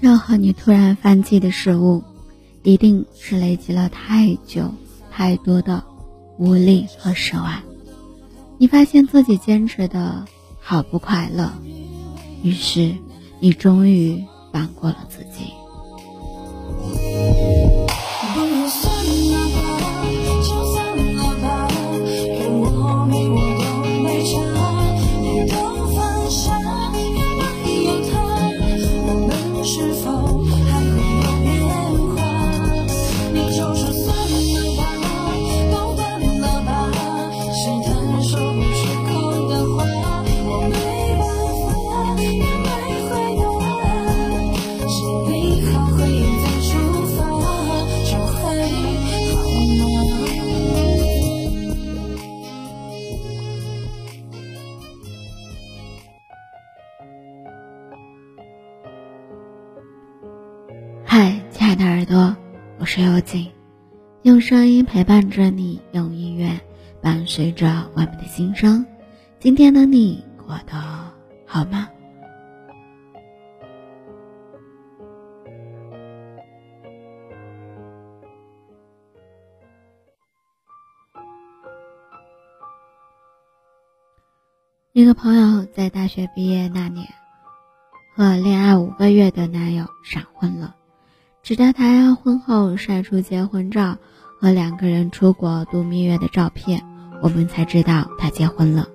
任何你突然放弃的事物，一定是累积了太久、太多的无力和失望。你发现自己坚持的好不快乐，于是你终于放过了自己。嗨，亲爱的耳朵，我是幽静，用声音陪伴着你，用音乐伴随着我们的心声。今天的你过得好吗？一个朋友在大学毕业那年，和恋爱五个月的男友闪婚了。直到他婚后晒出结婚照和两个人出国度蜜月的照片，我们才知道他结婚了。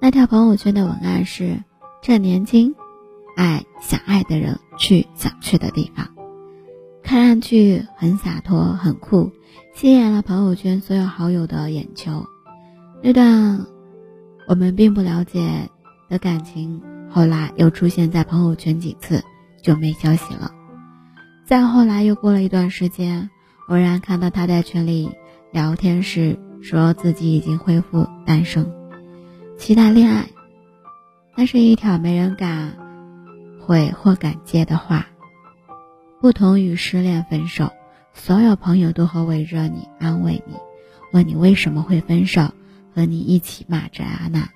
那条朋友圈的文案是：“趁年轻，爱想爱的人，去想去的地方。”看上去很洒脱、很酷，吸引了朋友圈所有好友的眼球。那段我们并不了解的感情，后来又出现在朋友圈几次，就没消息了。再后来又过了一段时间，偶然看到他在群里聊天时说自己已经恢复单身，期待恋爱。那是一条没人敢回或敢接的话。不同于失恋分手，所有朋友都会围着你安慰你，问你为什么会分手，和你一起骂着阿娜。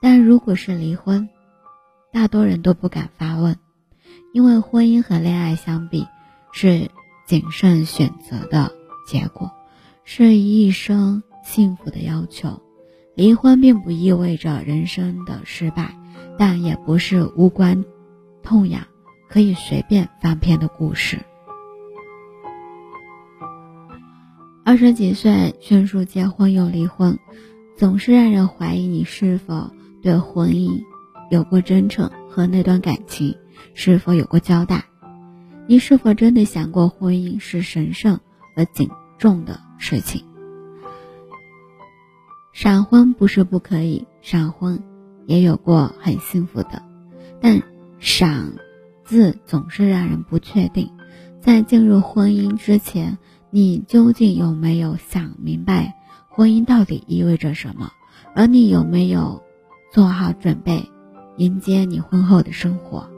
但如果是离婚，大多人都不敢发问，因为婚姻和恋爱相比。是谨慎选择的结果，是一生幸福的要求。离婚并不意味着人生的失败，但也不是无关痛痒、可以随便翻篇的故事。二十几岁迅速结婚又离婚，总是让人怀疑你是否对婚姻有过真诚和那段感情是否有过交代。你是否真的想过婚姻是神圣而谨重的事情？闪婚不是不可以，闪婚也有过很幸福的，但“闪”字总是让人不确定。在进入婚姻之前，你究竟有没有想明白婚姻到底意味着什么？而你有没有做好准备迎接你婚后的生活？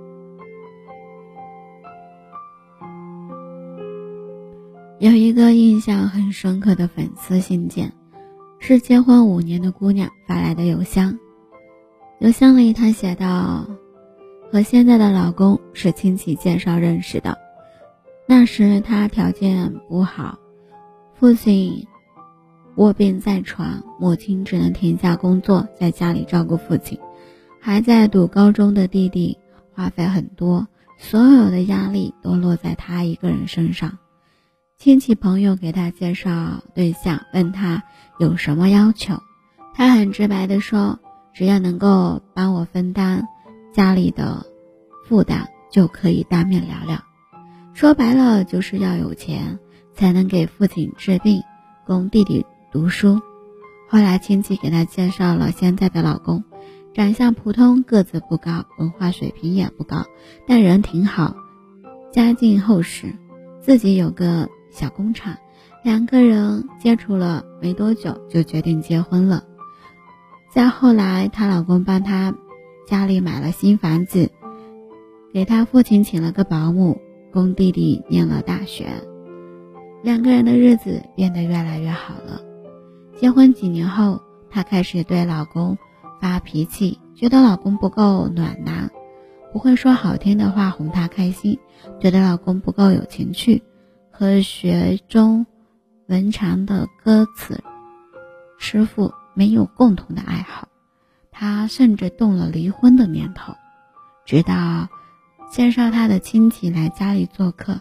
有一个印象很深刻的粉丝信件，是结婚五年的姑娘发来的邮箱。邮箱里她写道：“和现在的老公是亲戚介绍认识的，那时他条件不好，父亲卧病在床，母亲只能停下工作在家里照顾父亲。还在读高中的弟弟花费很多，所有的压力都落在他一个人身上。”亲戚朋友给他介绍对象，问他有什么要求，他很直白的说：“只要能够帮我分担家里的负担，就可以当面聊聊。”说白了就是要有钱，才能给父亲治病，供弟弟读书。后来亲戚给他介绍了现在的老公，长相普通，个子不高，文化水平也不高，但人挺好，家境厚实，自己有个。小工厂，两个人接触了没多久就决定结婚了。再后来，她老公帮她家里买了新房子，给她父亲请了个保姆，供弟弟念了大学。两个人的日子变得越来越好了。结婚几年后，她开始对老公发脾气，觉得老公不够暖男，不会说好听的话哄她开心，觉得老公不够有情趣，和学中文长的歌词师傅没有共同的爱好，他甚至动了离婚的念头。直到介绍他的亲戚来家里做客，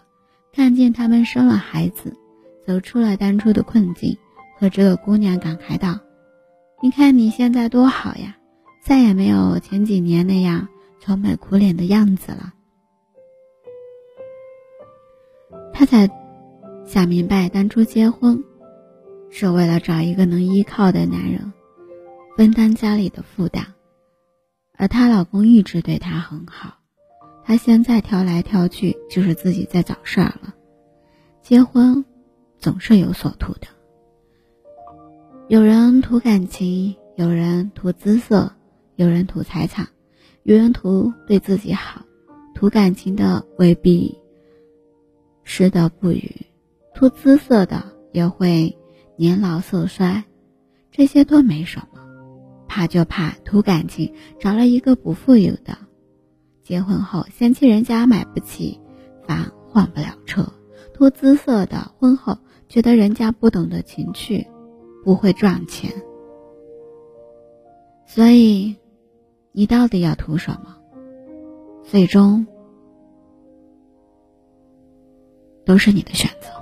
看见他们生了孩子，走出了当初的困境，和这个姑娘感慨道：“你看你现在多好呀，再也没有前几年那样愁眉苦脸的样子了。”他才想明白，当初结婚是为了找一个能依靠的男人，分担家里的负担。而她老公一直对她很好，她现在挑来挑去就是自己在找事儿了。结婚总是有所图的，有人图感情，有人图姿色，有人图财产，有人图对自己好。图感情的未必失德不语，图姿色的也会年老色衰，这些都没什么。怕就怕图感情，找了一个不富有的，结婚后嫌弃人家买不起房换不了车；图姿色的，婚后觉得人家不懂得情趣，不会赚钱。所以，你到底要图什么？最终都是你的选择。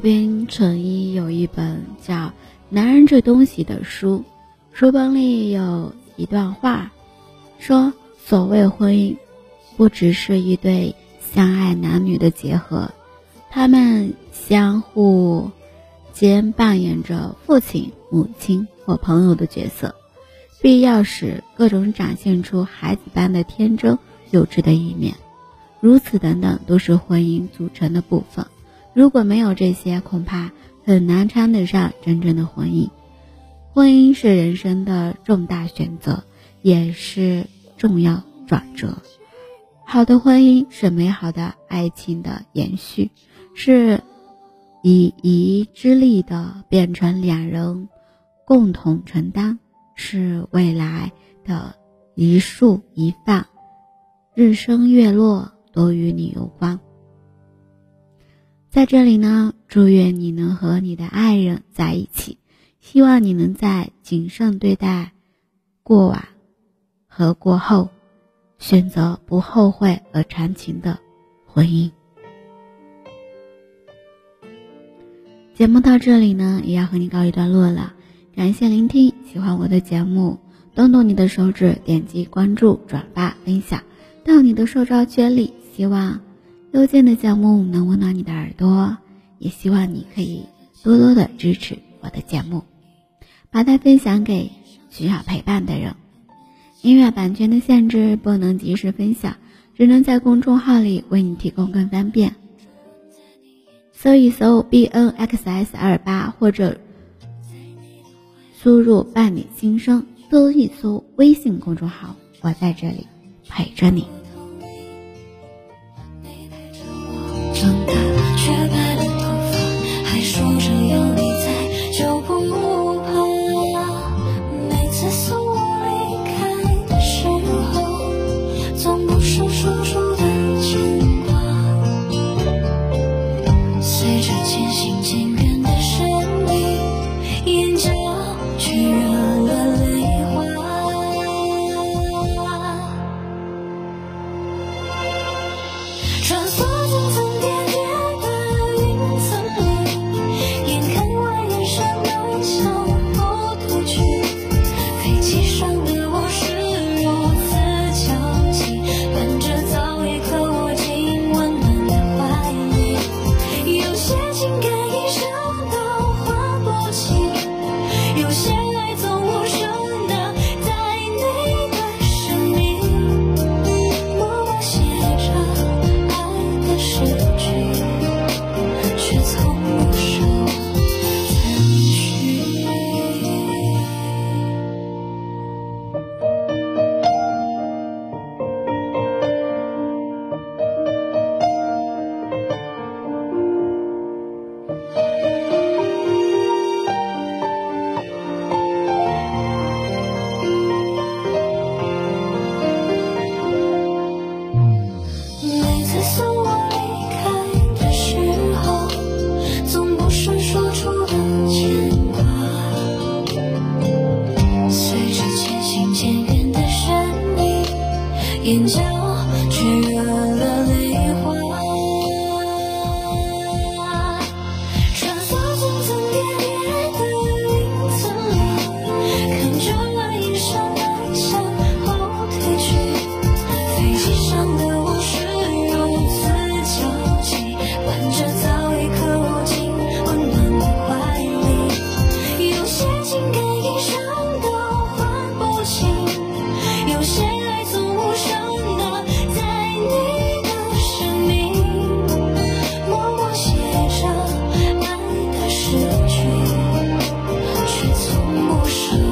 渡边淳一有一本叫《男人这东西》的书，书本里有一段话，说：“所谓婚姻，不只是一对相爱男女的结合，他们相互间扮演着父亲、母亲或朋友的角色，必要时各种展现出孩子般的天真幼稚的一面，如此等等，都是婚姻组成的部分。”如果没有这些，恐怕很难称得上真正的婚姻。婚姻是人生的重大选择，也是重要转折。好的婚姻是美好的爱情的延续，是以一之力的变成两人共同承担，是未来的一树一饭，日升月落都与你有关。在这里呢，祝愿你能和你的爱人在一起，希望你能在谨慎对待过往和过后，选择不后悔而长情的婚姻。节目到这里呢，也要和你告一段落了。感谢聆听，喜欢我的节目，动动你的手指，点击关注、转发、分享到你的社交圈里，希望。邮件的节目能温暖你的耳朵，也希望你可以多多的支持我的节目，把它分享给需要陪伴的人。音乐版权的限制不能及时分享，只能在公众号里为你提供更方便。搜一搜 b n x s 二八或者输入伴你心声，搜一搜微信公众号，我在这里陪着你。长大。有些不舍